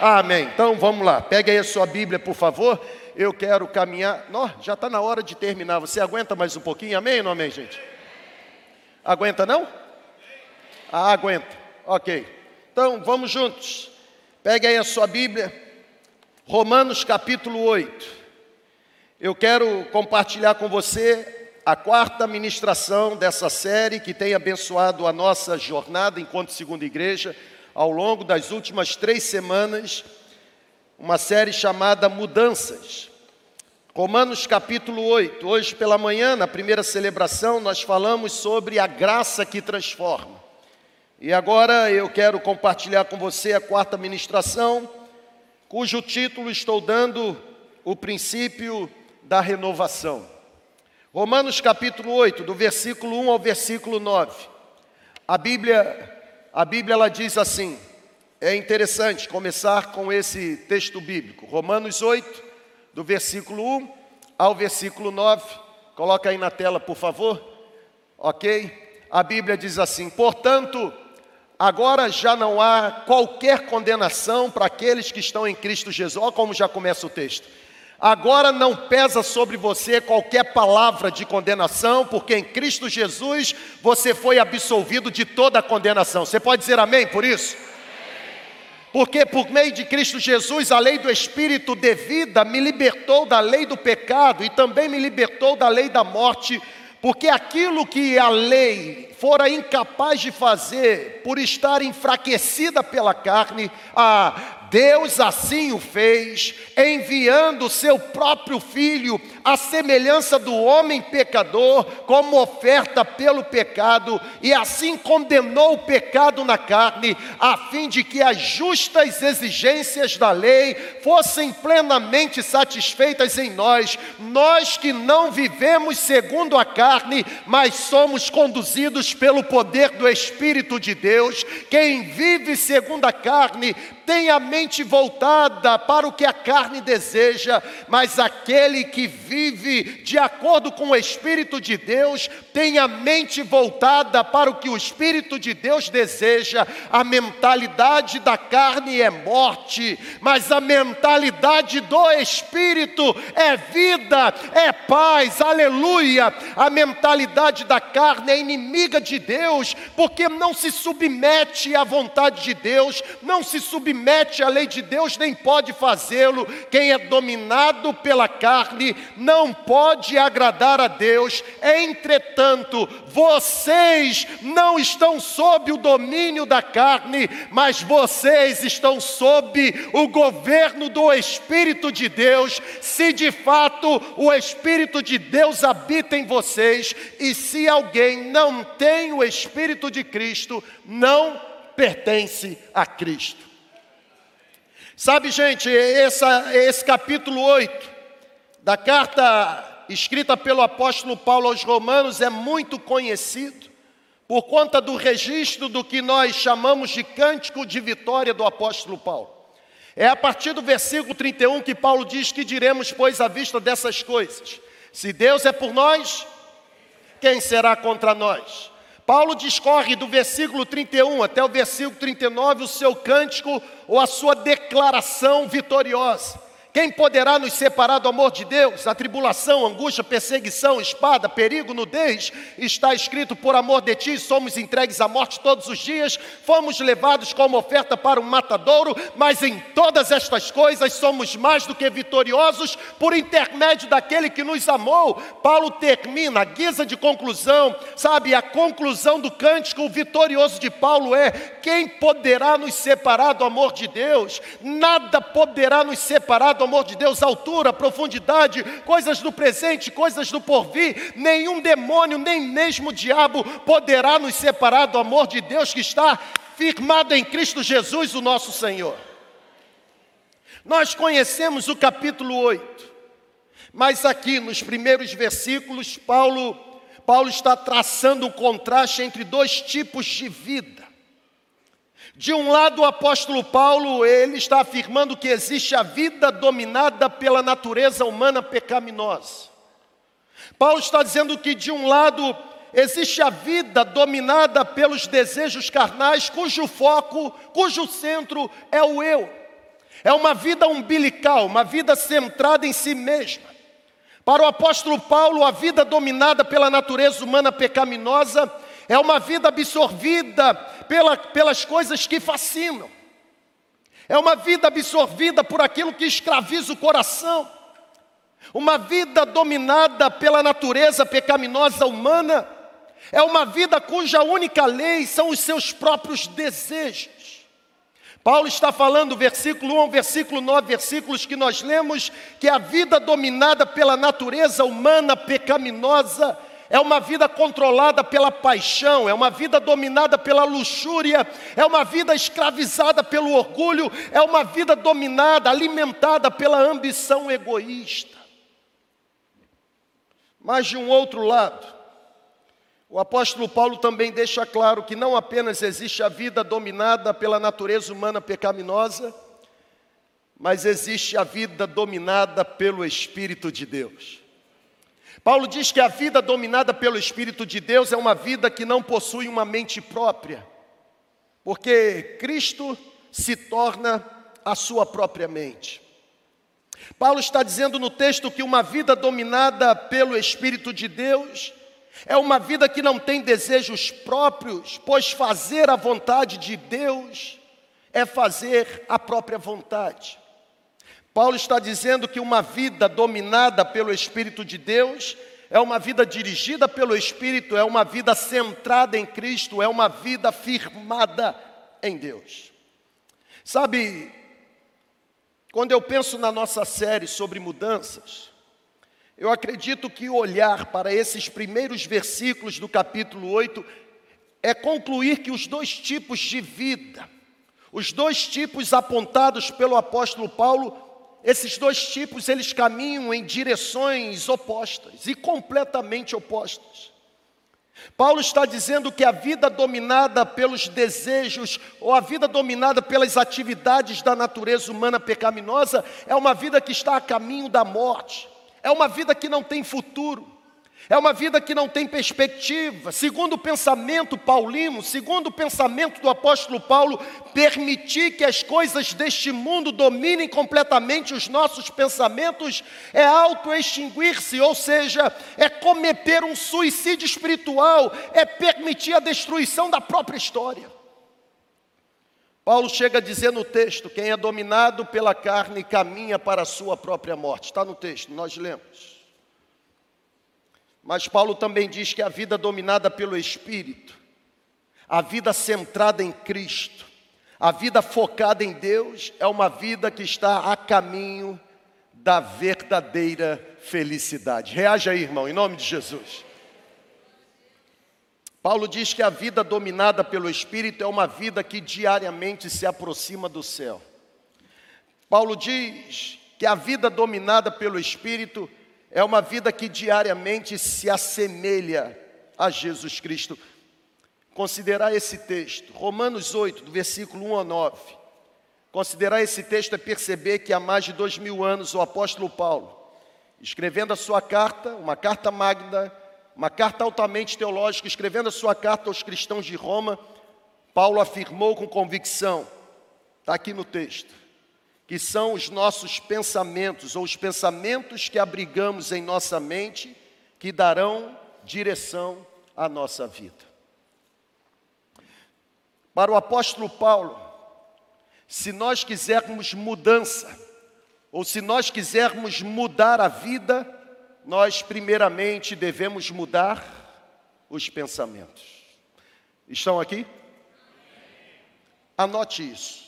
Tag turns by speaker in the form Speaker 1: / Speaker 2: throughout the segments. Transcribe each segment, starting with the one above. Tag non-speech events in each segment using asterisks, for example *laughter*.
Speaker 1: Amém. Então vamos lá. Pega aí a sua Bíblia, por favor. Eu quero caminhar. Não, já está na hora de terminar. Você aguenta mais um pouquinho? Amém ou não amém, gente? Aguenta não? Ah, aguenta. Ok. Então vamos juntos. Pega aí a sua Bíblia. Romanos capítulo 8. Eu quero compartilhar com você a quarta ministração dessa série que tem abençoado a nossa jornada enquanto segunda igreja ao longo das últimas três semanas, uma série chamada Mudanças. Romanos capítulo 8. Hoje pela manhã, na primeira celebração, nós falamos sobre a graça que transforma. E agora eu quero compartilhar com você a quarta ministração, cujo título estou dando o princípio da renovação. Romanos capítulo 8, do versículo 1 ao versículo 9. A Bíblia a Bíblia ela diz assim: é interessante começar com esse texto bíblico, Romanos 8, do versículo 1 ao versículo 9. Coloca aí na tela, por favor. Ok? A Bíblia diz assim: portanto, agora já não há qualquer condenação para aqueles que estão em Cristo Jesus. Olha como já começa o texto. Agora não pesa sobre você qualquer palavra de condenação, porque em Cristo Jesus você foi absolvido de toda condenação. Você pode dizer amém por isso? Porque por meio de Cristo Jesus, a lei do Espírito de vida me libertou da lei do pecado e também me libertou da lei da morte, porque aquilo que a lei fora incapaz de fazer por estar enfraquecida pela carne, a Deus assim o fez, enviando o seu próprio filho, à semelhança do homem pecador, como oferta pelo pecado, e assim condenou o pecado na carne, a fim de que as justas exigências da lei fossem plenamente satisfeitas em nós, nós que não vivemos segundo a carne, mas somos conduzidos pelo poder do Espírito de Deus. Quem vive segundo a carne tem a mente voltada para o que a carne deseja, mas aquele que vive de acordo com o Espírito de Deus tem a mente voltada para o que o Espírito de Deus deseja. A mentalidade da carne é morte, mas a mentalidade do Espírito é vida, é paz, aleluia. A mentalidade da carne é inimiga de Deus, porque não se submete à vontade de Deus, não se submete à lei de Deus nem pode fazê-lo. Quem é dominado pela carne não pode agradar a Deus. Entretanto, vocês não estão sob o domínio da carne, mas vocês estão sob o governo do Espírito de Deus. Se de fato o Espírito de Deus habita em vocês, e se alguém não tem o Espírito de Cristo, não pertence a Cristo. Sabe, gente, essa, esse capítulo 8 da carta escrita pelo apóstolo Paulo aos Romanos é muito conhecido por conta do registro do que nós chamamos de cântico de vitória do apóstolo Paulo. É a partir do versículo 31 que Paulo diz que diremos, pois, à vista dessas coisas: se Deus é por nós, quem será contra nós? Paulo discorre do versículo 31 até o versículo 39 o seu cântico ou a sua declaração vitoriosa. Quem poderá nos separar do amor de Deus? A tribulação, angústia, perseguição, espada, perigo, nudez. Está escrito: por amor de ti somos entregues à morte todos os dias, fomos levados como oferta para um matadouro, mas em todas estas coisas somos mais do que vitoriosos por intermédio daquele que nos amou. Paulo termina a guisa de conclusão, sabe? A conclusão do cântico vitorioso de Paulo é: quem poderá nos separar do amor de Deus? Nada poderá nos separar do amor de Deus, altura, profundidade, coisas do presente, coisas do porvir, nenhum demônio, nem mesmo o diabo poderá nos separar do amor de Deus que está firmado em Cristo Jesus, o nosso Senhor. Nós conhecemos o capítulo 8, mas aqui nos primeiros versículos, Paulo, Paulo está traçando um contraste entre dois tipos de vida. De um lado, o apóstolo Paulo, ele está afirmando que existe a vida dominada pela natureza humana pecaminosa. Paulo está dizendo que de um lado existe a vida dominada pelos desejos carnais, cujo foco, cujo centro é o eu. É uma vida umbilical, uma vida centrada em si mesma. Para o apóstolo Paulo, a vida dominada pela natureza humana pecaminosa é uma vida absorvida pela, pelas coisas que fascinam, é uma vida absorvida por aquilo que escraviza o coração, uma vida dominada pela natureza pecaminosa humana, é uma vida cuja única lei são os seus próprios desejos. Paulo está falando, versículo 1, versículo 9, versículos que nós lemos, que a vida dominada pela natureza humana pecaminosa é uma vida controlada pela paixão, é uma vida dominada pela luxúria, é uma vida escravizada pelo orgulho, é uma vida dominada, alimentada pela ambição egoísta. Mas de um outro lado, o apóstolo Paulo também deixa claro que não apenas existe a vida dominada pela natureza humana pecaminosa, mas existe a vida dominada pelo Espírito de Deus. Paulo diz que a vida dominada pelo Espírito de Deus é uma vida que não possui uma mente própria, porque Cristo se torna a sua própria mente. Paulo está dizendo no texto que uma vida dominada pelo Espírito de Deus é uma vida que não tem desejos próprios, pois fazer a vontade de Deus é fazer a própria vontade. Paulo está dizendo que uma vida dominada pelo Espírito de Deus é uma vida dirigida pelo Espírito, é uma vida centrada em Cristo, é uma vida firmada em Deus. Sabe, quando eu penso na nossa série sobre mudanças, eu acredito que olhar para esses primeiros versículos do capítulo 8 é concluir que os dois tipos de vida, os dois tipos apontados pelo apóstolo Paulo, esses dois tipos, eles caminham em direções opostas e completamente opostas. Paulo está dizendo que a vida dominada pelos desejos ou a vida dominada pelas atividades da natureza humana pecaminosa é uma vida que está a caminho da morte, é uma vida que não tem futuro. É uma vida que não tem perspectiva. Segundo o pensamento paulino, segundo o pensamento do apóstolo Paulo, permitir que as coisas deste mundo dominem completamente os nossos pensamentos é auto-extinguir-se, ou seja, é cometer um suicídio espiritual, é permitir a destruição da própria história. Paulo chega a dizer no texto: quem é dominado pela carne caminha para a sua própria morte. Está no texto, nós lemos. Mas Paulo também diz que a vida dominada pelo Espírito, a vida centrada em Cristo, a vida focada em Deus, é uma vida que está a caminho da verdadeira felicidade. Reaja aí, irmão, em nome de Jesus. Paulo diz que a vida dominada pelo Espírito é uma vida que diariamente se aproxima do céu. Paulo diz que a vida dominada pelo Espírito é uma vida que diariamente se assemelha a Jesus Cristo. Considerar esse texto, Romanos 8, do versículo 1 a 9. Considerar esse texto é perceber que há mais de dois mil anos o apóstolo Paulo, escrevendo a sua carta, uma carta magna, uma carta altamente teológica, escrevendo a sua carta aos cristãos de Roma, Paulo afirmou com convicção, está aqui no texto, que são os nossos pensamentos, ou os pensamentos que abrigamos em nossa mente, que darão direção à nossa vida. Para o apóstolo Paulo, se nós quisermos mudança, ou se nós quisermos mudar a vida, nós primeiramente devemos mudar os pensamentos. Estão aqui? Anote isso.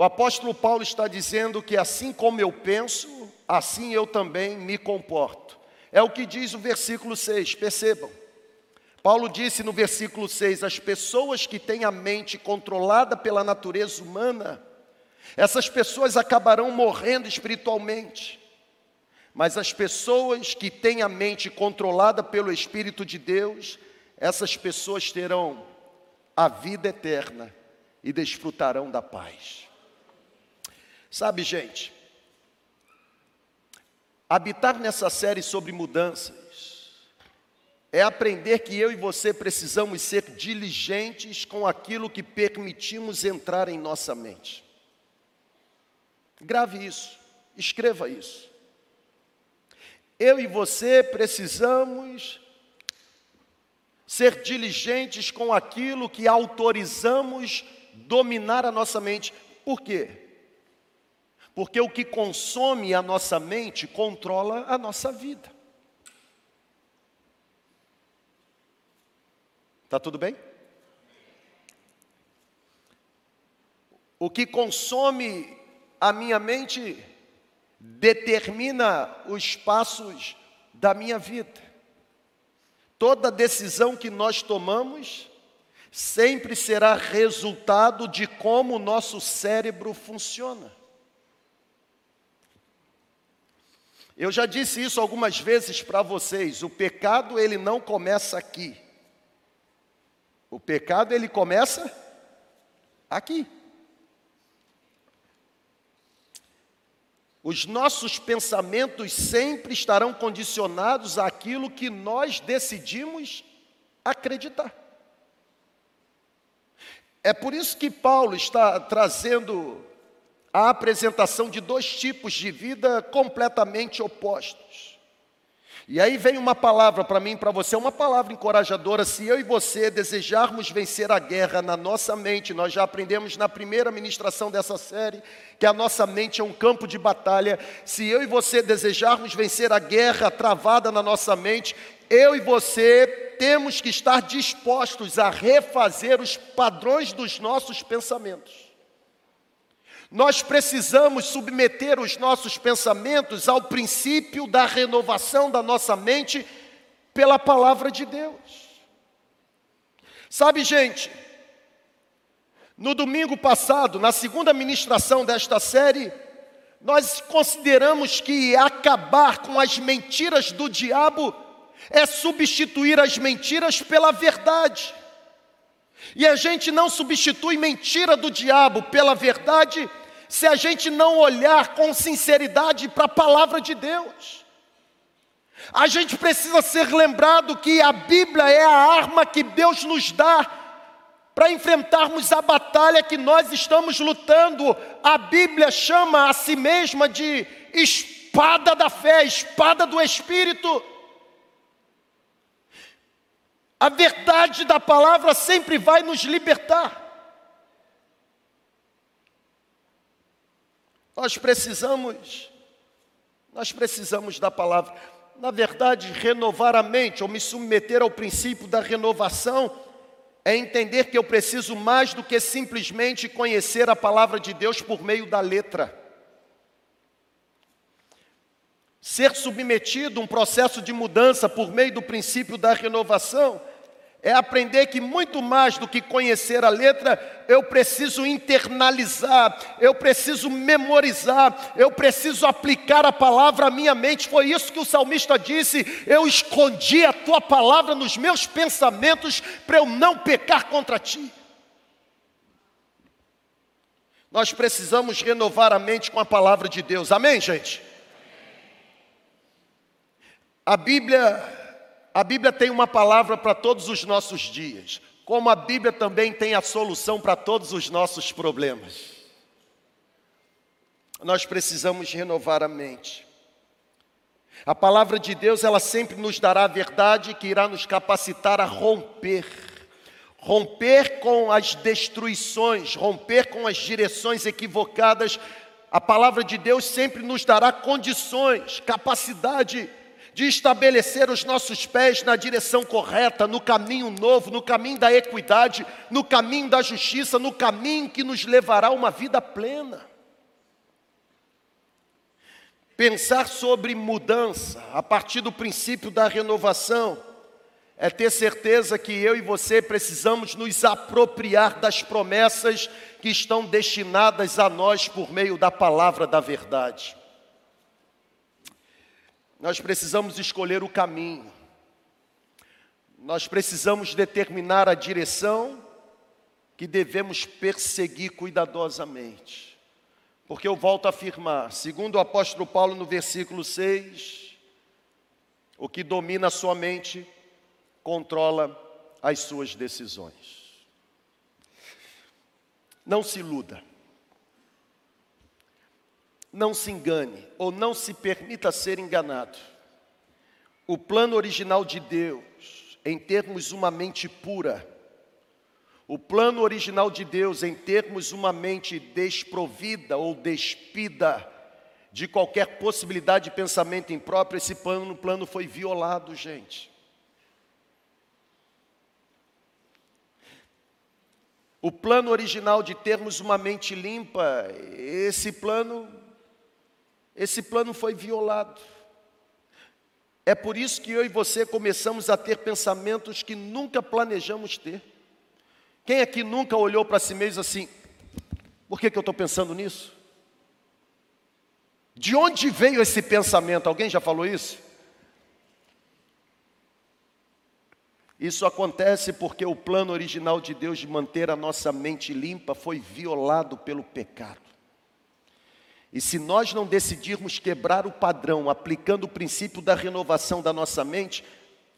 Speaker 1: O apóstolo Paulo está dizendo que assim como eu penso, assim eu também me comporto. É o que diz o versículo 6, percebam. Paulo disse no versículo 6: as pessoas que têm a mente controlada pela natureza humana, essas pessoas acabarão morrendo espiritualmente. Mas as pessoas que têm a mente controlada pelo Espírito de Deus, essas pessoas terão a vida eterna e desfrutarão da paz. Sabe, gente, habitar nessa série sobre mudanças é aprender que eu e você precisamos ser diligentes com aquilo que permitimos entrar em nossa mente. Grave isso, escreva isso. Eu e você precisamos ser diligentes com aquilo que autorizamos dominar a nossa mente. Por quê? Porque o que consome a nossa mente controla a nossa vida. Tá tudo bem? O que consome a minha mente determina os passos da minha vida. Toda decisão que nós tomamos sempre será resultado de como o nosso cérebro funciona. Eu já disse isso algumas vezes para vocês, o pecado ele não começa aqui. O pecado ele começa aqui. Os nossos pensamentos sempre estarão condicionados àquilo que nós decidimos acreditar. É por isso que Paulo está trazendo a apresentação de dois tipos de vida completamente opostos. E aí vem uma palavra para mim, para você, uma palavra encorajadora. Se eu e você desejarmos vencer a guerra na nossa mente, nós já aprendemos na primeira ministração dessa série que a nossa mente é um campo de batalha. Se eu e você desejarmos vencer a guerra travada na nossa mente, eu e você temos que estar dispostos a refazer os padrões dos nossos pensamentos. Nós precisamos submeter os nossos pensamentos ao princípio da renovação da nossa mente pela palavra de Deus. Sabe, gente, no domingo passado, na segunda ministração desta série, nós consideramos que acabar com as mentiras do diabo é substituir as mentiras pela verdade. E a gente não substitui mentira do diabo pela verdade se a gente não olhar com sinceridade para a palavra de Deus. A gente precisa ser lembrado que a Bíblia é a arma que Deus nos dá para enfrentarmos a batalha que nós estamos lutando. A Bíblia chama a si mesma de espada da fé, espada do Espírito. A verdade da palavra sempre vai nos libertar. Nós precisamos, nós precisamos da palavra. Na verdade, renovar a mente ou me submeter ao princípio da renovação é entender que eu preciso mais do que simplesmente conhecer a palavra de Deus por meio da letra. Ser submetido a um processo de mudança por meio do princípio da renovação é aprender que muito mais do que conhecer a letra, eu preciso internalizar, eu preciso memorizar, eu preciso aplicar a palavra à minha mente. Foi isso que o salmista disse: eu escondi a tua palavra nos meus pensamentos para eu não pecar contra ti. Nós precisamos renovar a mente com a palavra de Deus, amém, gente? A Bíblia a Bíblia tem uma palavra para todos os nossos dias, como a Bíblia também tem a solução para todos os nossos problemas. Nós precisamos renovar a mente. A palavra de Deus, ela sempre nos dará a verdade que irá nos capacitar a romper. Romper com as destruições, romper com as direções equivocadas. A palavra de Deus sempre nos dará condições, capacidade de estabelecer os nossos pés na direção correta, no caminho novo, no caminho da equidade, no caminho da justiça, no caminho que nos levará a uma vida plena. Pensar sobre mudança a partir do princípio da renovação é ter certeza que eu e você precisamos nos apropriar das promessas que estão destinadas a nós por meio da palavra da verdade. Nós precisamos escolher o caminho. Nós precisamos determinar a direção que devemos perseguir cuidadosamente. Porque eu volto a afirmar, segundo o apóstolo Paulo no versículo 6, o que domina a sua mente controla as suas decisões. Não se iluda. Não se engane ou não se permita ser enganado. O plano original de Deus, em termos uma mente pura, o plano original de Deus, em termos uma mente desprovida ou despida de qualquer possibilidade de pensamento impróprio, esse plano, plano foi violado, gente. O plano original de termos uma mente limpa, esse plano, esse plano foi violado. É por isso que eu e você começamos a ter pensamentos que nunca planejamos ter. Quem aqui nunca olhou para si mesmo assim, por que, que eu estou pensando nisso? De onde veio esse pensamento? Alguém já falou isso? Isso acontece porque o plano original de Deus de manter a nossa mente limpa foi violado pelo pecado. E se nós não decidirmos quebrar o padrão, aplicando o princípio da renovação da nossa mente,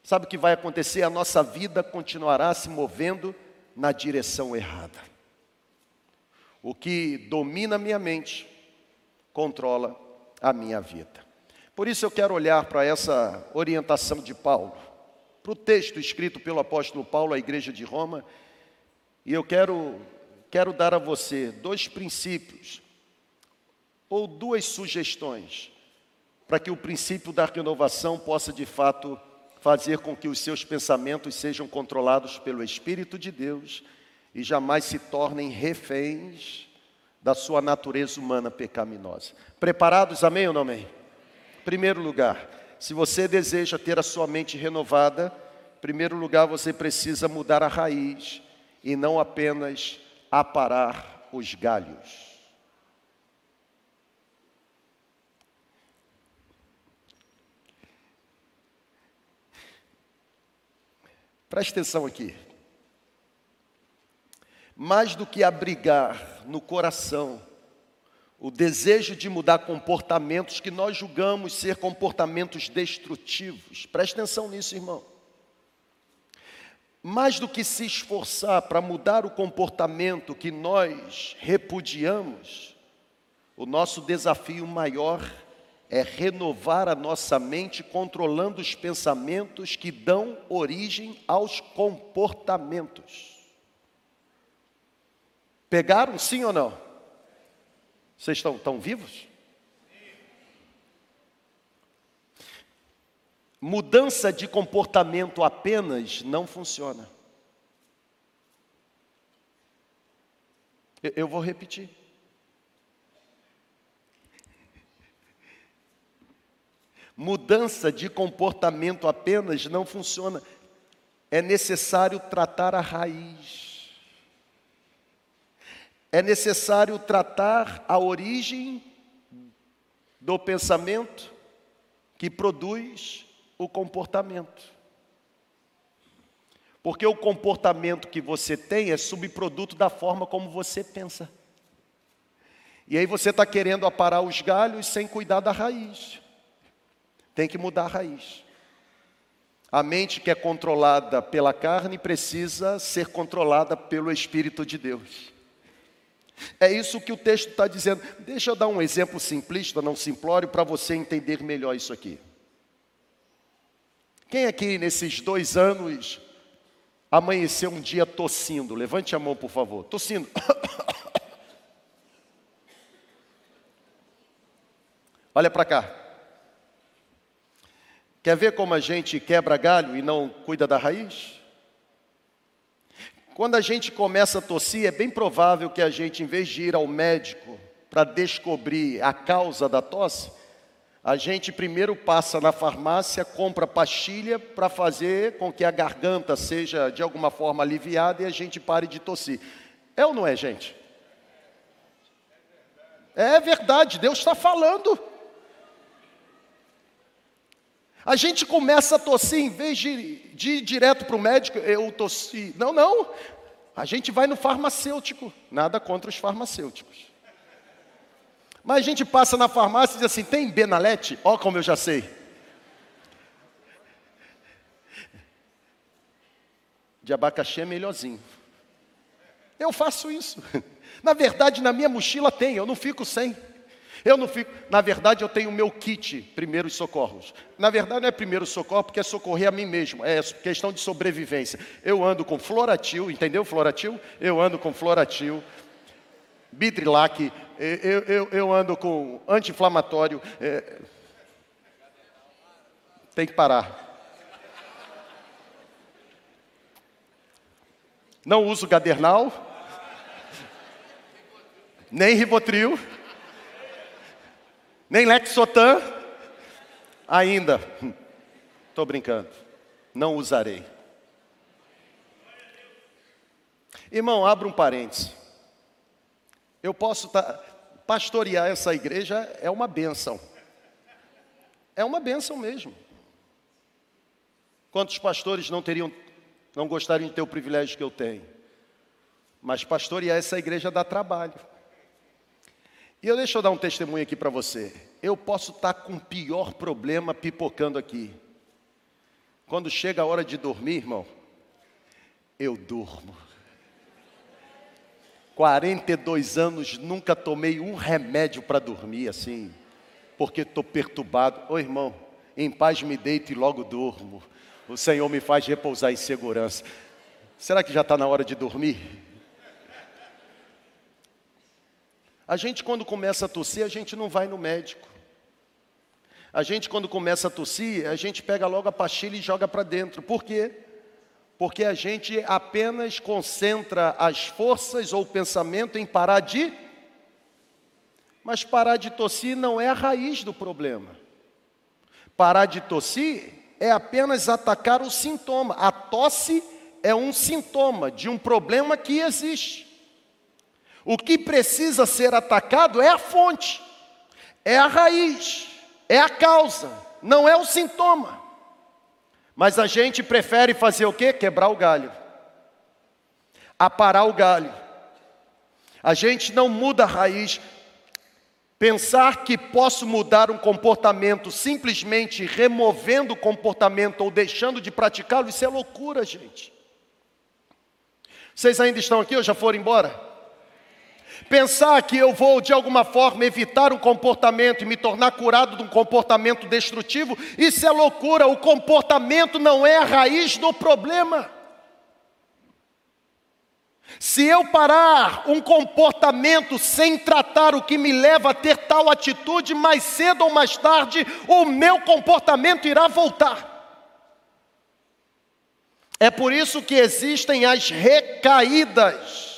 Speaker 1: sabe o que vai acontecer? A nossa vida continuará se movendo na direção errada. O que domina a minha mente controla a minha vida. Por isso eu quero olhar para essa orientação de Paulo, para o texto escrito pelo apóstolo Paulo à igreja de Roma, e eu quero, quero dar a você dois princípios ou duas sugestões para que o princípio da renovação possa de fato fazer com que os seus pensamentos sejam controlados pelo Espírito de Deus e jamais se tornem reféns da sua natureza humana pecaminosa. Preparados, amém ou não amém? Primeiro lugar, se você deseja ter a sua mente renovada, primeiro lugar você precisa mudar a raiz e não apenas aparar os galhos. Preste atenção aqui. Mais do que abrigar no coração o desejo de mudar comportamentos que nós julgamos ser comportamentos destrutivos, preste atenção nisso, irmão. Mais do que se esforçar para mudar o comportamento que nós repudiamos, o nosso desafio maior é renovar a nossa mente controlando os pensamentos que dão origem aos comportamentos. Pegaram, sim ou não? Vocês estão, estão vivos? Mudança de comportamento apenas não funciona. Eu, eu vou repetir. Mudança de comportamento apenas não funciona. É necessário tratar a raiz. É necessário tratar a origem do pensamento que produz o comportamento. Porque o comportamento que você tem é subproduto da forma como você pensa. E aí você está querendo aparar os galhos sem cuidar da raiz. Tem que mudar a raiz. A mente que é controlada pela carne precisa ser controlada pelo Espírito de Deus. É isso que o texto está dizendo. Deixa eu dar um exemplo simplista, não simplório, para você entender melhor isso aqui. Quem aqui nesses dois anos amanheceu um dia tossindo? Levante a mão, por favor. Tossindo. *coughs* Olha para cá. Quer ver como a gente quebra galho e não cuida da raiz? Quando a gente começa a tossir, é bem provável que a gente, em vez de ir ao médico para descobrir a causa da tosse, a gente primeiro passa na farmácia, compra pastilha para fazer com que a garganta seja de alguma forma aliviada e a gente pare de tossir. É ou não é, gente? É verdade, Deus está falando. A gente começa a tossir, em vez de, de ir direto para o médico, eu tossi. Não, não. A gente vai no farmacêutico. Nada contra os farmacêuticos. Mas a gente passa na farmácia e diz assim: tem Benalete? Ó, como eu já sei. De abacaxi é melhorzinho. Eu faço isso. *laughs* Na verdade, na minha mochila tem, eu não fico sem. Eu não fico, na verdade eu tenho o meu kit primeiros socorros. Na verdade não é primeiro socorro porque é socorrer a mim mesmo, é questão de sobrevivência. Eu ando com floratil, entendeu floratil? Eu ando com floratil, Bidrilac, eu, eu, eu ando com anti-inflamatório. É... Tem que parar. Não uso gadernal, nem ribotril, nem lexotan, ainda. Estou brincando, não usarei. Irmão, abra um parênteses. Eu posso tá, pastorear essa igreja, é uma benção. É uma benção mesmo. Quantos pastores não teriam, não gostariam de ter o privilégio que eu tenho? Mas pastorear essa igreja dá trabalho. E eu deixo eu dar um testemunho aqui para você. Eu posso estar tá com o pior problema pipocando aqui. Quando chega a hora de dormir, irmão, eu durmo. 42 anos, nunca tomei um remédio para dormir assim, porque estou perturbado. Ô irmão, em paz me deito e logo durmo. O Senhor me faz repousar em segurança. Será que já está na hora de dormir? A gente, quando começa a tossir, a gente não vai no médico. A gente, quando começa a tossir, a gente pega logo a pastilha e joga para dentro. Por quê? porque a gente apenas concentra as forças ou o pensamento em parar de. Mas parar de tossir não é a raiz do problema. Parar de tossir é apenas atacar o sintoma. A tosse é um sintoma de um problema que existe. O que precisa ser atacado é a fonte, é a raiz, é a causa, não é o sintoma. Mas a gente prefere fazer o quê? Quebrar o galho. Aparar o galho. A gente não muda a raiz. Pensar que posso mudar um comportamento simplesmente removendo o comportamento ou deixando de praticá-lo, isso é loucura, gente. Vocês ainda estão aqui ou já foram embora? Pensar que eu vou de alguma forma evitar um comportamento e me tornar curado de um comportamento destrutivo, isso é loucura. O comportamento não é a raiz do problema. Se eu parar um comportamento sem tratar o que me leva a ter tal atitude, mais cedo ou mais tarde, o meu comportamento irá voltar. É por isso que existem as recaídas.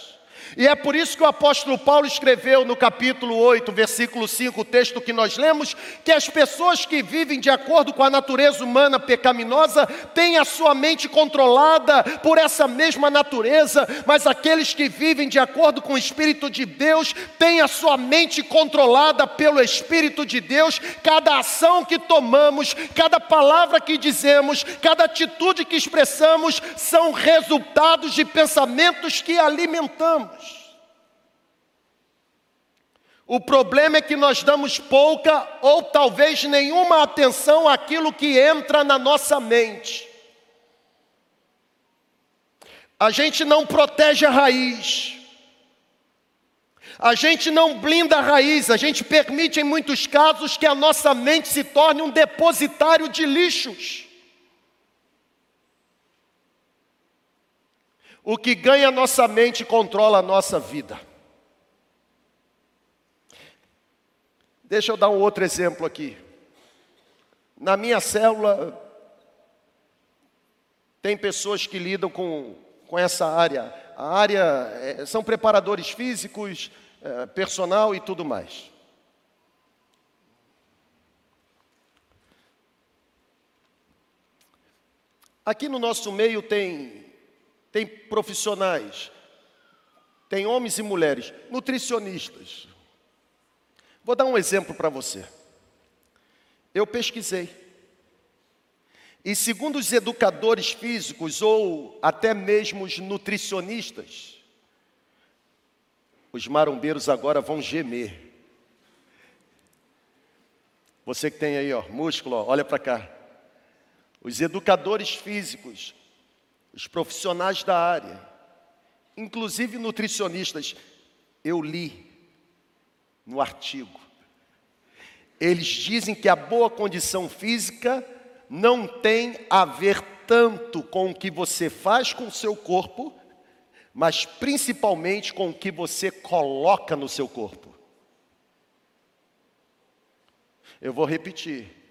Speaker 1: E é por isso que o apóstolo Paulo escreveu no capítulo 8, versículo 5, o texto que nós lemos, que as pessoas que vivem de acordo com a natureza humana pecaminosa têm a sua mente controlada por essa mesma natureza, mas aqueles que vivem de acordo com o Espírito de Deus têm a sua mente controlada pelo Espírito de Deus. Cada ação que tomamos, cada palavra que dizemos, cada atitude que expressamos são resultados de pensamentos que alimentamos. O problema é que nós damos pouca ou talvez nenhuma atenção àquilo que entra na nossa mente. A gente não protege a raiz. A gente não blinda a raiz, a gente permite em muitos casos que a nossa mente se torne um depositário de lixos. O que ganha a nossa mente controla a nossa vida. Deixa eu dar um outro exemplo aqui. Na minha célula, tem pessoas que lidam com, com essa área. A área é, são preparadores físicos, é, personal e tudo mais. Aqui no nosso meio tem, tem profissionais, tem homens e mulheres, nutricionistas, Vou dar um exemplo para você. Eu pesquisei. E segundo os educadores físicos ou até mesmo os nutricionistas, os marombeiros agora vão gemer. Você que tem aí, ó, músculo, ó, olha para cá. Os educadores físicos, os profissionais da área, inclusive nutricionistas, eu li no artigo. Eles dizem que a boa condição física não tem a ver tanto com o que você faz com o seu corpo, mas principalmente com o que você coloca no seu corpo. Eu vou repetir.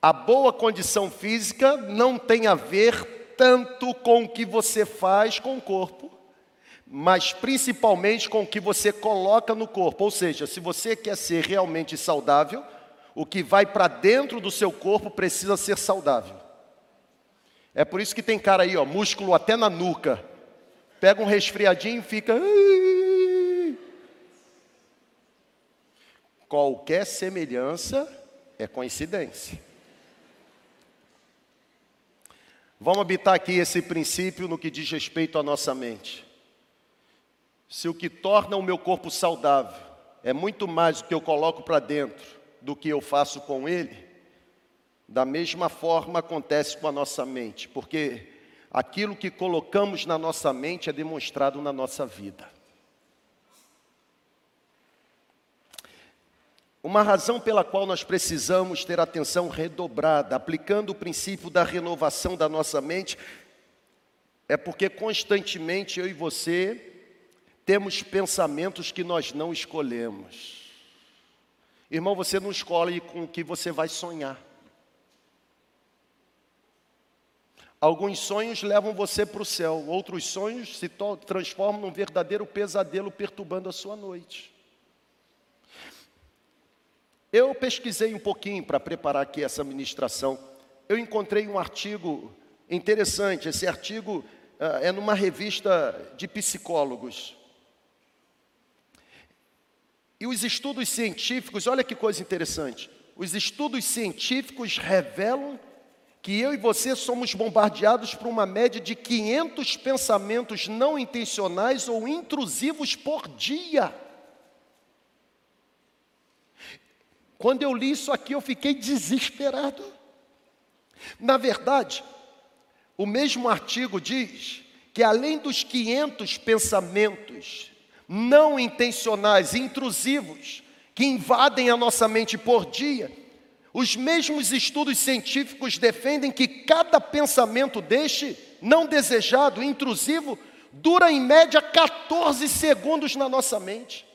Speaker 1: A boa condição física não tem a ver tanto com o que você faz com o corpo, mas principalmente com o que você coloca no corpo. Ou seja, se você quer ser realmente saudável, o que vai para dentro do seu corpo precisa ser saudável. É por isso que tem cara aí, ó, músculo até na nuca. Pega um resfriadinho e fica. Qualquer semelhança é coincidência. Vamos habitar aqui esse princípio no que diz respeito à nossa mente. Se o que torna o meu corpo saudável é muito mais o que eu coloco para dentro do que eu faço com ele, da mesma forma acontece com a nossa mente, porque aquilo que colocamos na nossa mente é demonstrado na nossa vida. Uma razão pela qual nós precisamos ter atenção redobrada, aplicando o princípio da renovação da nossa mente, é porque constantemente eu e você temos pensamentos que nós não escolhemos. Irmão, você não escolhe com o que você vai sonhar. Alguns sonhos levam você para o céu, outros sonhos se transformam num verdadeiro pesadelo perturbando a sua noite. Eu pesquisei um pouquinho para preparar aqui essa ministração. Eu encontrei um artigo interessante. Esse artigo uh, é numa revista de psicólogos. E os estudos científicos, olha que coisa interessante. Os estudos científicos revelam que eu e você somos bombardeados por uma média de 500 pensamentos não intencionais ou intrusivos por dia. Quando eu li isso aqui, eu fiquei desesperado. Na verdade, o mesmo artigo diz que além dos 500 pensamentos não intencionais, intrusivos, que invadem a nossa mente por dia, os mesmos estudos científicos defendem que cada pensamento deste, não desejado, intrusivo, dura em média 14 segundos na nossa mente.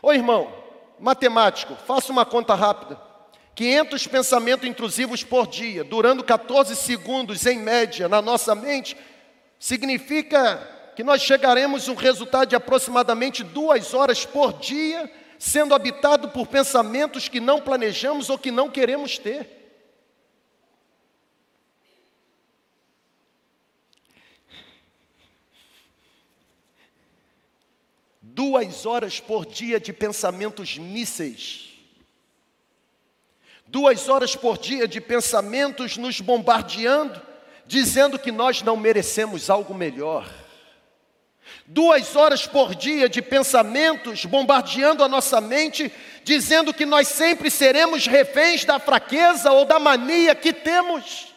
Speaker 1: Ô irmão, matemático, faça uma conta rápida. 500 pensamentos intrusivos por dia, durando 14 segundos em média na nossa mente, significa que nós chegaremos a um resultado de aproximadamente duas horas por dia, sendo habitado por pensamentos que não planejamos ou que não queremos ter. Duas horas por dia de pensamentos mísseis, duas horas por dia de pensamentos nos bombardeando, dizendo que nós não merecemos algo melhor. Duas horas por dia de pensamentos bombardeando a nossa mente, dizendo que nós sempre seremos reféns da fraqueza ou da mania que temos.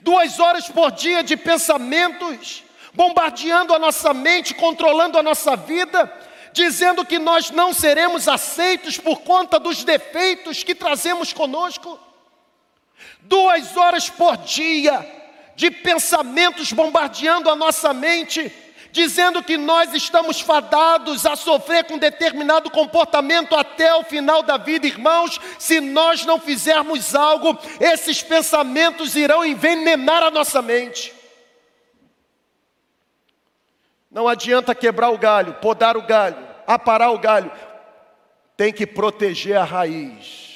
Speaker 1: Duas horas por dia de pensamentos bombardeando a nossa mente, controlando a nossa vida, dizendo que nós não seremos aceitos por conta dos defeitos que trazemos conosco. Duas horas por dia de pensamentos bombardeando a nossa mente, dizendo que nós estamos fadados a sofrer com determinado comportamento até o final da vida, irmãos. Se nós não fizermos algo, esses pensamentos irão envenenar a nossa mente. Não adianta quebrar o galho, podar o galho, aparar o galho. Tem que proteger a raiz.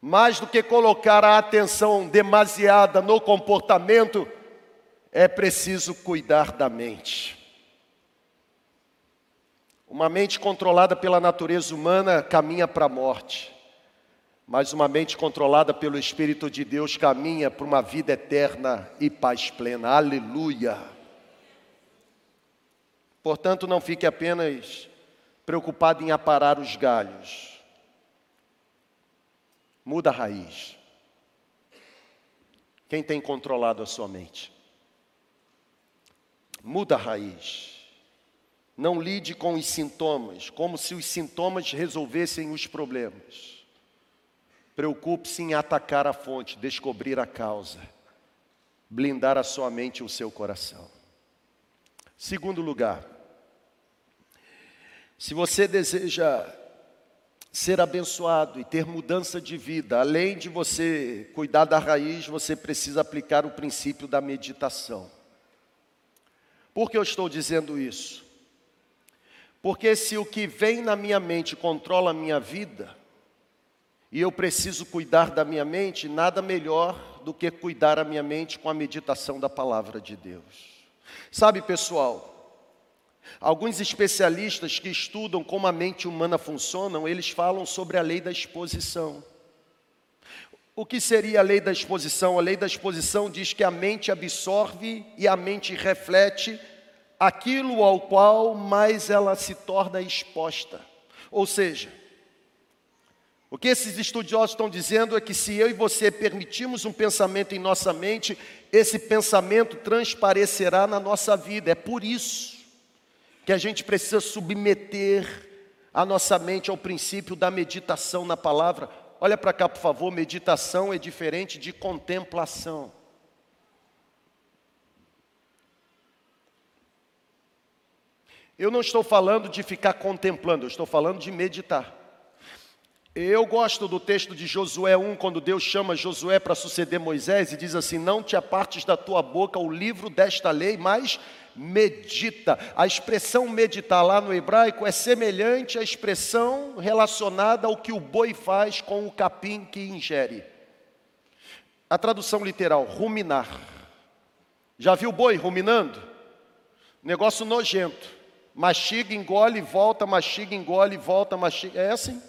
Speaker 1: Mais do que colocar a atenção demasiada no comportamento, é preciso cuidar da mente. Uma mente controlada pela natureza humana caminha para a morte mas uma mente controlada pelo Espírito de Deus caminha para uma vida eterna e paz plena. Aleluia! Portanto, não fique apenas preocupado em aparar os galhos. Muda a raiz. Quem tem controlado a sua mente? Muda a raiz. Não lide com os sintomas, como se os sintomas resolvessem os problemas. Preocupe-se em atacar a fonte, descobrir a causa, blindar a sua mente e o seu coração. Segundo lugar, se você deseja ser abençoado e ter mudança de vida, além de você cuidar da raiz, você precisa aplicar o princípio da meditação. Por que eu estou dizendo isso? Porque se o que vem na minha mente controla a minha vida, e eu preciso cuidar da minha mente, nada melhor do que cuidar a minha mente com a meditação da palavra de Deus. Sabe, pessoal, alguns especialistas que estudam como a mente humana funciona, eles falam sobre a lei da exposição. O que seria a lei da exposição? A lei da exposição diz que a mente absorve e a mente reflete aquilo ao qual mais ela se torna exposta. Ou seja, o que esses estudiosos estão dizendo é que se eu e você permitirmos um pensamento em nossa mente, esse pensamento transparecerá na nossa vida. É por isso que a gente precisa submeter a nossa mente ao princípio da meditação na palavra. Olha para cá, por favor, meditação é diferente de contemplação. Eu não estou falando de ficar contemplando, eu estou falando de meditar. Eu gosto do texto de Josué 1, quando Deus chama Josué para suceder Moisés e diz assim: Não te apartes da tua boca o livro desta lei, mas medita. A expressão meditar lá no hebraico é semelhante à expressão relacionada ao que o boi faz com o capim que ingere. A tradução literal, ruminar. Já viu boi ruminando? Negócio nojento. Mastiga, engole, volta, mastiga, engole, volta, mastiga. É assim?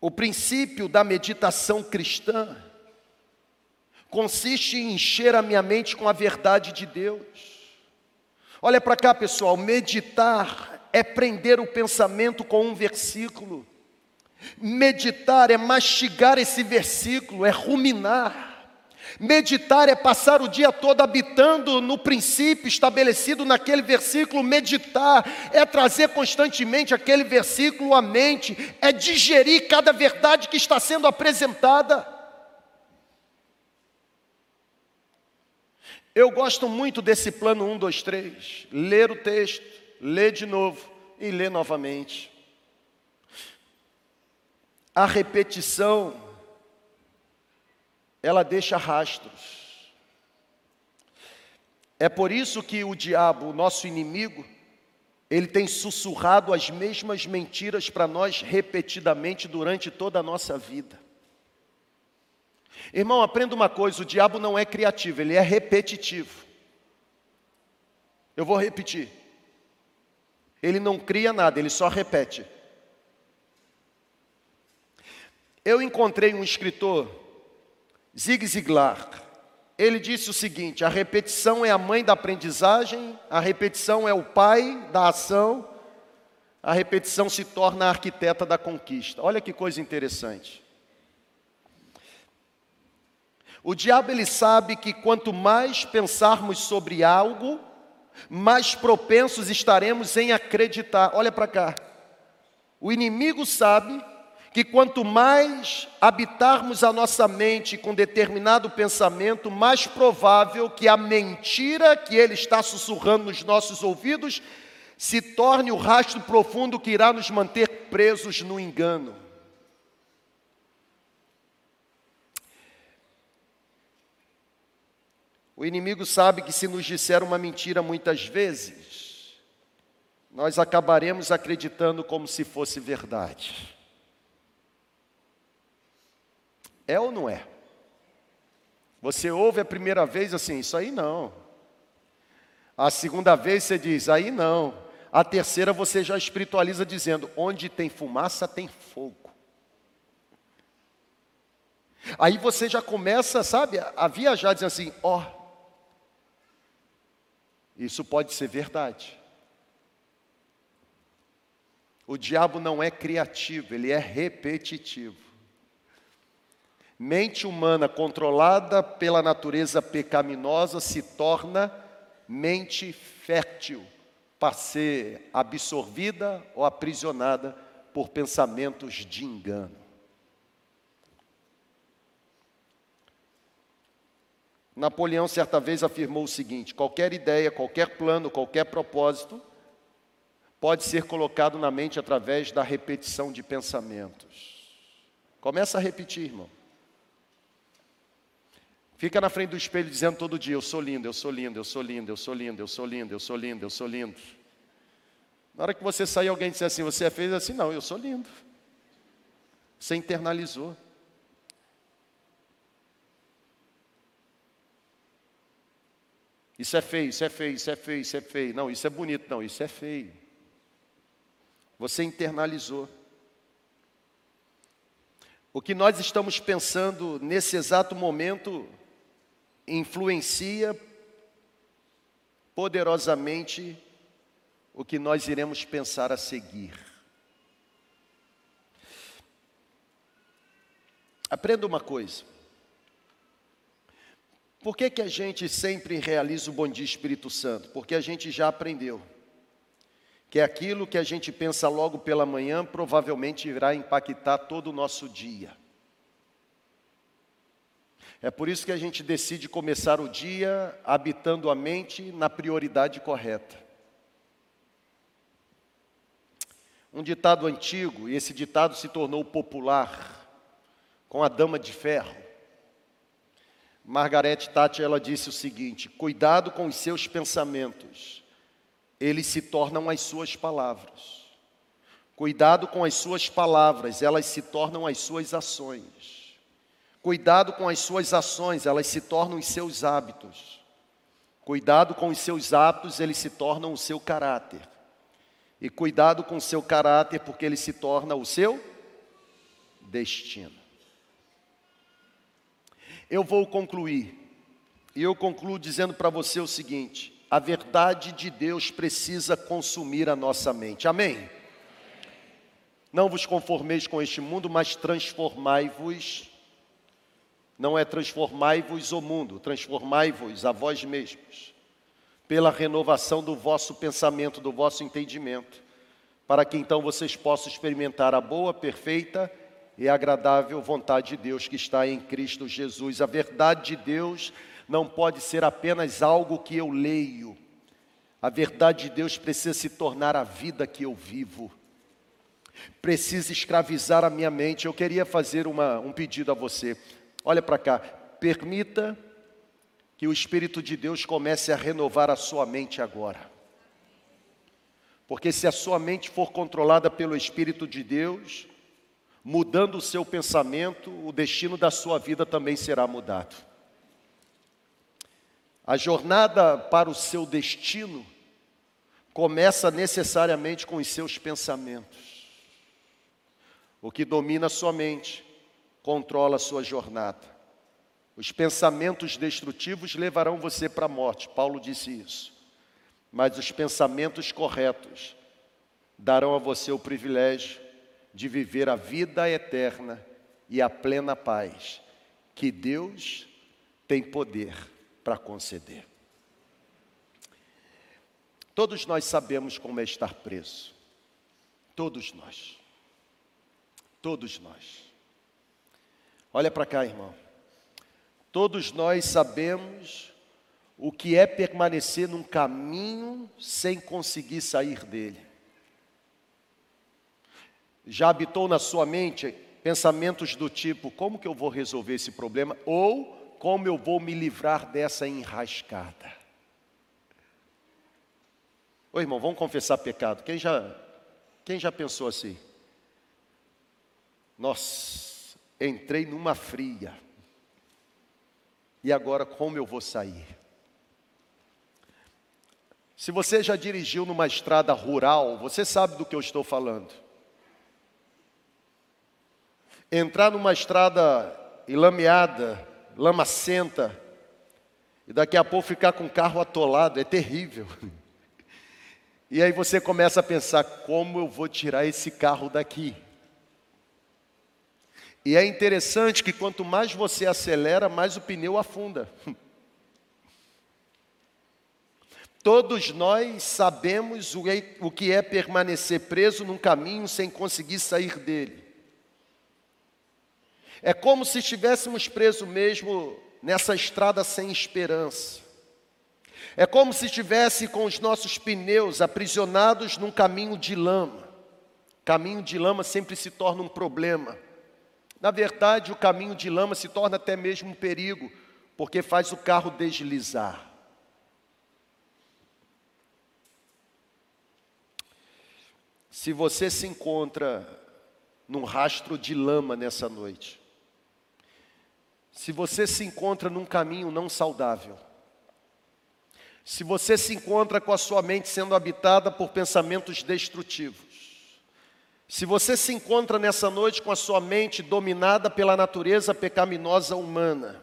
Speaker 1: O princípio da meditação cristã consiste em encher a minha mente com a verdade de Deus. Olha para cá, pessoal, meditar é prender o pensamento com um versículo. Meditar é mastigar esse versículo, é ruminar. Meditar é passar o dia todo habitando no princípio estabelecido naquele versículo. Meditar é trazer constantemente aquele versículo à mente, é digerir cada verdade que está sendo apresentada. Eu gosto muito desse plano 1, 2, 3. Ler o texto, ler de novo e ler novamente. A repetição ela deixa rastros. É por isso que o diabo, o nosso inimigo, ele tem sussurrado as mesmas mentiras para nós repetidamente durante toda a nossa vida. Irmão, aprenda uma coisa: o diabo não é criativo, ele é repetitivo. Eu vou repetir. Ele não cria nada, ele só repete. Eu encontrei um escritor Zig Ziglar, ele disse o seguinte: a repetição é a mãe da aprendizagem, a repetição é o pai da ação, a repetição se torna a arquiteta da conquista. Olha que coisa interessante. O diabo ele sabe que quanto mais pensarmos sobre algo, mais propensos estaremos em acreditar. Olha para cá. O inimigo sabe que quanto mais habitarmos a nossa mente com determinado pensamento, mais provável que a mentira que ele está sussurrando nos nossos ouvidos se torne o rastro profundo que irá nos manter presos no engano. O inimigo sabe que se nos disser uma mentira muitas vezes, nós acabaremos acreditando como se fosse verdade. É ou não é? Você ouve a primeira vez assim, isso aí não. A segunda vez você diz, aí não. A terceira você já espiritualiza dizendo, onde tem fumaça tem fogo. Aí você já começa, sabe, a viajar dizendo assim, ó, oh, isso pode ser verdade. O diabo não é criativo, ele é repetitivo. Mente humana controlada pela natureza pecaminosa se torna mente fértil para ser absorvida ou aprisionada por pensamentos de engano. Napoleão certa vez afirmou o seguinte: qualquer ideia, qualquer plano, qualquer propósito pode ser colocado na mente através da repetição de pensamentos. Começa a repetir, irmão. Fica na frente do espelho dizendo todo dia: Eu sou lindo, eu sou lindo, eu sou lindo, eu sou lindo, eu sou lindo, eu sou lindo, eu sou lindo. Na hora que você sair, alguém disser assim: Você é fez assim? Não, eu sou lindo. Você internalizou. Isso é feio, isso é feio, isso é feio, isso é feio. Não, isso é bonito. Não, isso é feio. Você internalizou. O que nós estamos pensando nesse exato momento influencia poderosamente o que nós iremos pensar a seguir. Aprenda uma coisa. Por que, que a gente sempre realiza o bom dia Espírito Santo? Porque a gente já aprendeu que aquilo que a gente pensa logo pela manhã provavelmente irá impactar todo o nosso dia. É por isso que a gente decide começar o dia habitando a mente na prioridade correta. Um ditado antigo, e esse ditado se tornou popular, com a Dama de Ferro. Margaret Thatcher ela disse o seguinte: cuidado com os seus pensamentos, eles se tornam as suas palavras. Cuidado com as suas palavras, elas se tornam as suas ações. Cuidado com as suas ações, elas se tornam os seus hábitos. Cuidado com os seus hábitos, eles se tornam o seu caráter. E cuidado com o seu caráter, porque ele se torna o seu destino. Eu vou concluir. E eu concluo dizendo para você o seguinte: a verdade de Deus precisa consumir a nossa mente. Amém? Não vos conformeis com este mundo, mas transformai-vos. Não é transformai-vos o mundo, transformai-vos a vós mesmos, pela renovação do vosso pensamento, do vosso entendimento, para que então vocês possam experimentar a boa, perfeita e agradável vontade de Deus que está em Cristo Jesus. A verdade de Deus não pode ser apenas algo que eu leio. A verdade de Deus precisa se tornar a vida que eu vivo. Precisa escravizar a minha mente. Eu queria fazer uma, um pedido a você. Olha para cá. Permita que o Espírito de Deus comece a renovar a sua mente agora. Porque se a sua mente for controlada pelo Espírito de Deus, mudando o seu pensamento, o destino da sua vida também será mudado. A jornada para o seu destino começa necessariamente com os seus pensamentos. O que domina a sua mente controla a sua jornada. Os pensamentos destrutivos levarão você para a morte, Paulo disse isso. Mas os pensamentos corretos darão a você o privilégio de viver a vida eterna e a plena paz que Deus tem poder para conceder. Todos nós sabemos como é estar preso. Todos nós. Todos nós. Olha para cá, irmão. Todos nós sabemos o que é permanecer num caminho sem conseguir sair dele. Já habitou na sua mente pensamentos do tipo: como que eu vou resolver esse problema? Ou como eu vou me livrar dessa enrascada? Ô irmão, vamos confessar pecado. Quem já, quem já pensou assim? Nossa, entrei numa fria. E agora como eu vou sair? Se você já dirigiu numa estrada rural, você sabe do que eu estou falando entrar numa estrada enlameada, lamacenta, e daqui a pouco ficar com o carro atolado, é terrível. *laughs* E aí você começa a pensar: como eu vou tirar esse carro daqui? E é interessante que quanto mais você acelera, mais o pneu afunda. *laughs* Todos nós sabemos o que é permanecer preso num caminho sem conseguir sair dele. É como se estivéssemos presos mesmo nessa estrada sem esperança. É como se estivesse com os nossos pneus aprisionados num caminho de lama. Caminho de lama sempre se torna um problema. Na verdade, o caminho de lama se torna até mesmo um perigo, porque faz o carro deslizar. Se você se encontra num rastro de lama nessa noite, se você se encontra num caminho não saudável, se você se encontra com a sua mente sendo habitada por pensamentos destrutivos, se você se encontra nessa noite com a sua mente dominada pela natureza pecaminosa humana,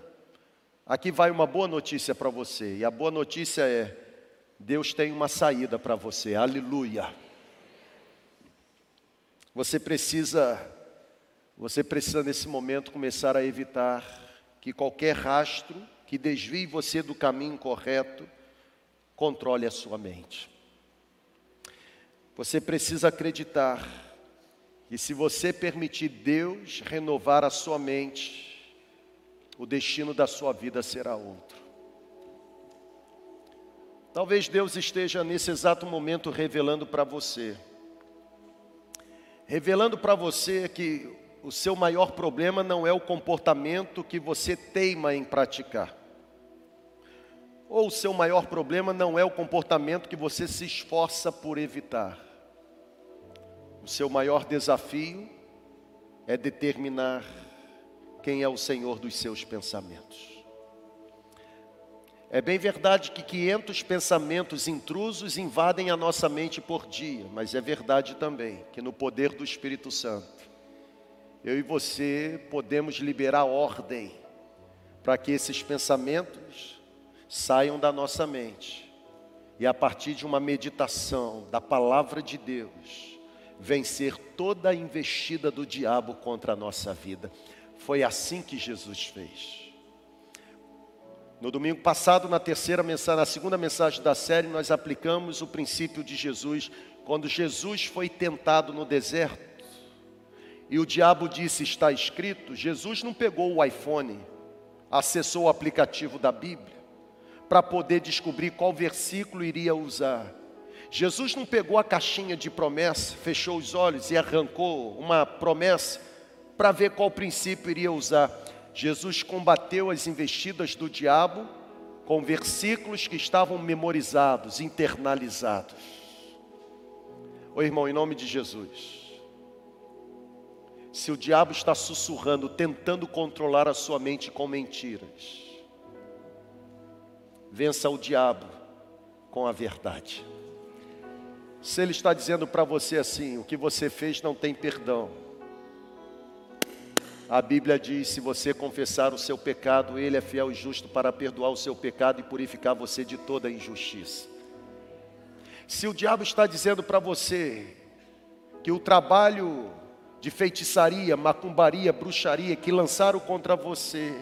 Speaker 1: aqui vai uma boa notícia para você, e a boa notícia é: Deus tem uma saída para você, aleluia. Você precisa, você precisa nesse momento começar a evitar que qualquer rastro que desvie você do caminho correto controle a sua mente. Você precisa acreditar que se você permitir Deus renovar a sua mente, o destino da sua vida será outro. Talvez Deus esteja nesse exato momento revelando para você revelando para você que o seu maior problema não é o comportamento que você teima em praticar. Ou o seu maior problema não é o comportamento que você se esforça por evitar. O seu maior desafio é determinar quem é o Senhor dos seus pensamentos. É bem verdade que 500 pensamentos intrusos invadem a nossa mente por dia, mas é verdade também que no poder do Espírito Santo, eu e você podemos liberar ordem para que esses pensamentos saiam da nossa mente e a partir de uma meditação da palavra de Deus, vencer toda a investida do diabo contra a nossa vida. Foi assim que Jesus fez. No domingo passado, na terceira mensagem, na segunda mensagem da série, nós aplicamos o princípio de Jesus quando Jesus foi tentado no deserto. E o diabo disse: "Está escrito". Jesus não pegou o iPhone, acessou o aplicativo da Bíblia para poder descobrir qual versículo iria usar. Jesus não pegou a caixinha de promessa, fechou os olhos e arrancou uma promessa para ver qual princípio iria usar. Jesus combateu as investidas do diabo com versículos que estavam memorizados, internalizados. Ô irmão, em nome de Jesus, se o diabo está sussurrando, tentando controlar a sua mente com mentiras, vença o diabo com a verdade. Se ele está dizendo para você assim, o que você fez não tem perdão, a Bíblia diz: se você confessar o seu pecado, Ele é fiel e justo para perdoar o seu pecado e purificar você de toda injustiça. Se o diabo está dizendo para você que o trabalho de feitiçaria, macumbaria, bruxaria que lançaram contra você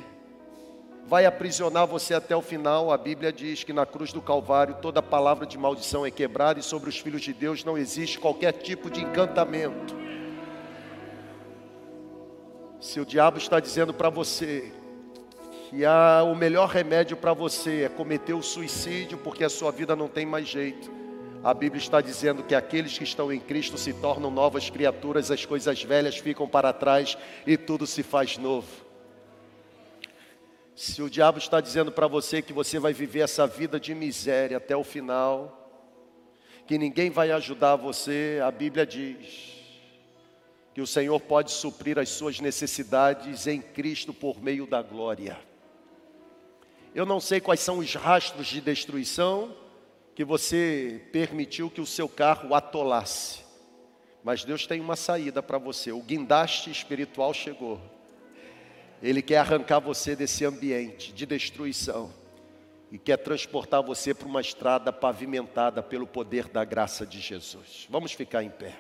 Speaker 1: vai aprisionar você até o final, a Bíblia diz que na cruz do Calvário toda palavra de maldição é quebrada e sobre os filhos de Deus não existe qualquer tipo de encantamento. Se o diabo está dizendo para você que há o melhor remédio para você é cometer o suicídio porque a sua vida não tem mais jeito, a Bíblia está dizendo que aqueles que estão em Cristo se tornam novas criaturas, as coisas velhas ficam para trás e tudo se faz novo. Se o diabo está dizendo para você que você vai viver essa vida de miséria até o final, que ninguém vai ajudar você, a Bíblia diz que o Senhor pode suprir as suas necessidades em Cristo por meio da glória. Eu não sei quais são os rastros de destruição que você permitiu que o seu carro atolasse, mas Deus tem uma saída para você. O guindaste espiritual chegou. Ele quer arrancar você desse ambiente de destruição e quer transportar você para uma estrada pavimentada pelo poder da graça de Jesus. Vamos ficar em pé.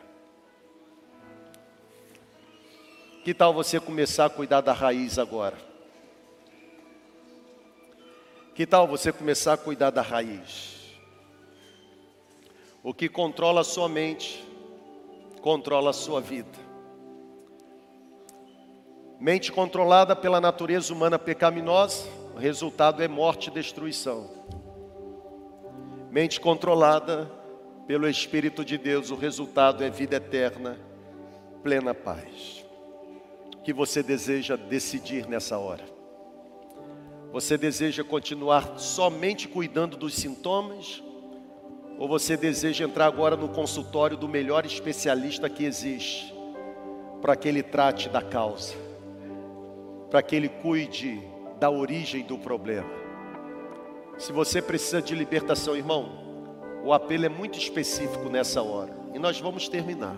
Speaker 1: Que tal você começar a cuidar da raiz agora? Que tal você começar a cuidar da raiz? O que controla a sua mente, controla a sua vida. Mente controlada pela natureza humana pecaminosa, o resultado é morte e destruição. Mente controlada pelo Espírito de Deus, o resultado é vida eterna, plena paz. O que você deseja decidir nessa hora? Você deseja continuar somente cuidando dos sintomas? Ou você deseja entrar agora no consultório do melhor especialista que existe, para que ele trate da causa, para que ele cuide da origem do problema? Se você precisa de libertação, irmão, o apelo é muito específico nessa hora, e nós vamos terminar.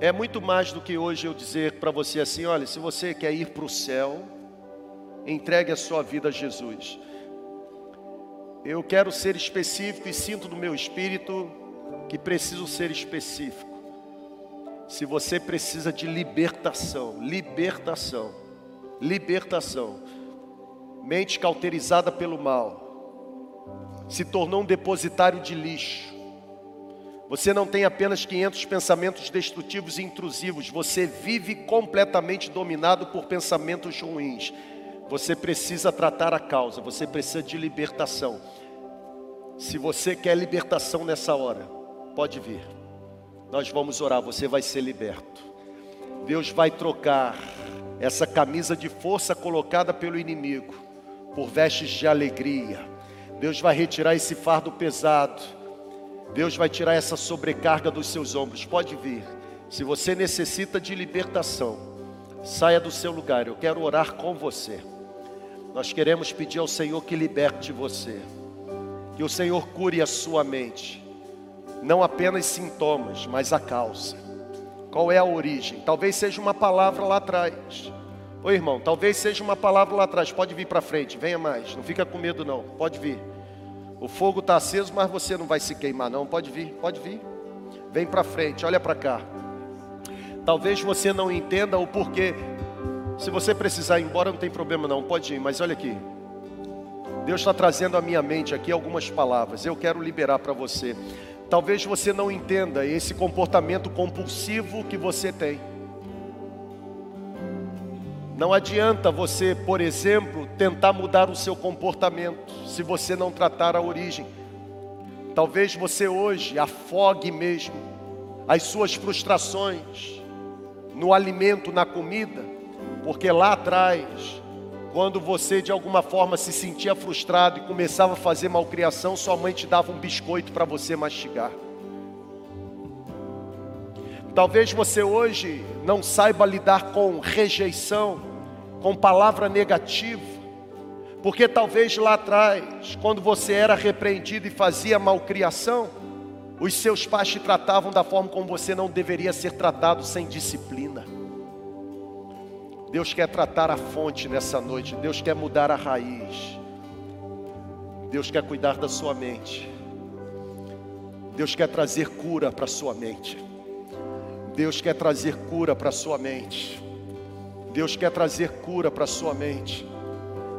Speaker 1: É muito mais do que hoje eu dizer para você assim: olha, se você quer ir para o céu, entregue a sua vida a Jesus. Eu quero ser específico e sinto no meu espírito que preciso ser específico. Se você precisa de libertação, libertação, libertação, mente cauterizada pelo mal, se tornou um depositário de lixo, você não tem apenas 500 pensamentos destrutivos e intrusivos, você vive completamente dominado por pensamentos ruins. Você precisa tratar a causa, você precisa de libertação. Se você quer libertação nessa hora, pode vir. Nós vamos orar, você vai ser liberto. Deus vai trocar essa camisa de força colocada pelo inimigo por vestes de alegria. Deus vai retirar esse fardo pesado Deus vai tirar essa sobrecarga dos seus ombros. Pode vir. Se você necessita de libertação, saia do seu lugar. Eu quero orar com você. Nós queremos pedir ao Senhor que liberte você. Que o Senhor cure a sua mente. Não apenas sintomas, mas a causa. Qual é a origem? Talvez seja uma palavra lá atrás. Oi, irmão, talvez seja uma palavra lá atrás. Pode vir para frente, venha mais. Não fica com medo, não. Pode vir. O fogo está aceso, mas você não vai se queimar, não. Pode vir, pode vir. Vem para frente, olha para cá. Talvez você não entenda o porquê. Se você precisar ir embora, não tem problema, não. Pode ir, mas olha aqui. Deus está trazendo à minha mente aqui algumas palavras. Eu quero liberar para você. Talvez você não entenda esse comportamento compulsivo que você tem. Não adianta você, por exemplo, tentar mudar o seu comportamento se você não tratar a origem. Talvez você hoje afogue mesmo as suas frustrações no alimento, na comida, porque lá atrás, quando você de alguma forma se sentia frustrado e começava a fazer malcriação, sua mãe te dava um biscoito para você mastigar. Talvez você hoje não saiba lidar com rejeição, com palavra negativa, porque talvez lá atrás, quando você era repreendido e fazia malcriação, os seus pais te tratavam da forma como você não deveria ser tratado sem disciplina. Deus quer tratar a fonte nessa noite, Deus quer mudar a raiz, Deus quer cuidar da sua mente, Deus quer trazer cura para a sua mente, Deus quer trazer cura para a sua mente. Deus quer trazer cura para a sua mente.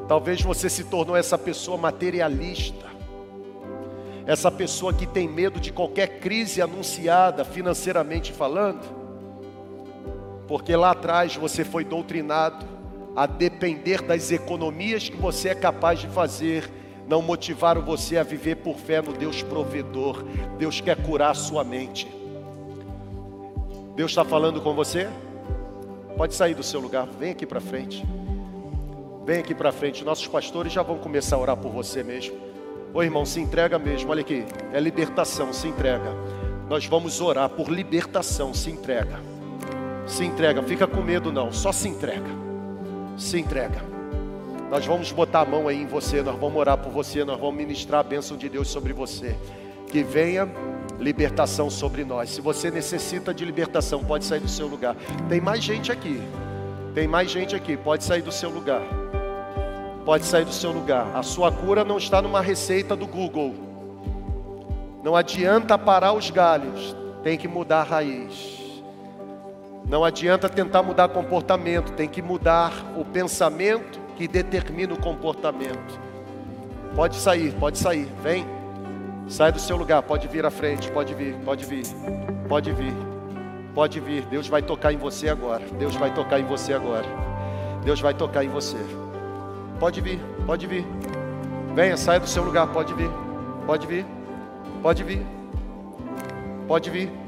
Speaker 1: Talvez você se tornou essa pessoa materialista, essa pessoa que tem medo de qualquer crise anunciada, financeiramente falando, porque lá atrás você foi doutrinado a depender das economias que você é capaz de fazer, não motivaram você a viver por fé no Deus provedor. Deus quer curar a sua mente. Deus está falando com você? Pode sair do seu lugar, vem aqui para frente. Vem aqui para frente, nossos pastores já vão começar a orar por você mesmo. Ô irmão, se entrega mesmo, olha aqui, é libertação, se entrega. Nós vamos orar por libertação, se entrega. Se entrega, fica com medo não, só se entrega. Se entrega. Nós vamos botar a mão aí em você, nós vamos orar por você, nós vamos ministrar a bênção de Deus sobre você. Que venha libertação sobre nós. Se você necessita de libertação, pode sair do seu lugar. Tem mais gente aqui. Tem mais gente aqui. Pode sair do seu lugar. Pode sair do seu lugar. A sua cura não está numa receita do Google. Não adianta parar os galhos. Tem que mudar a raiz. Não adianta tentar mudar comportamento, tem que mudar o pensamento que determina o comportamento. Pode sair, pode sair, vem. Sai do seu lugar, pode vir à frente, pode vir, pode vir, pode vir, pode vir. Deus vai tocar em você agora. Deus vai tocar em você agora. Deus vai tocar em você. Pode vir, pode vir. Venha, saia do seu lugar, pode vir, pode vir, pode vir, pode vir.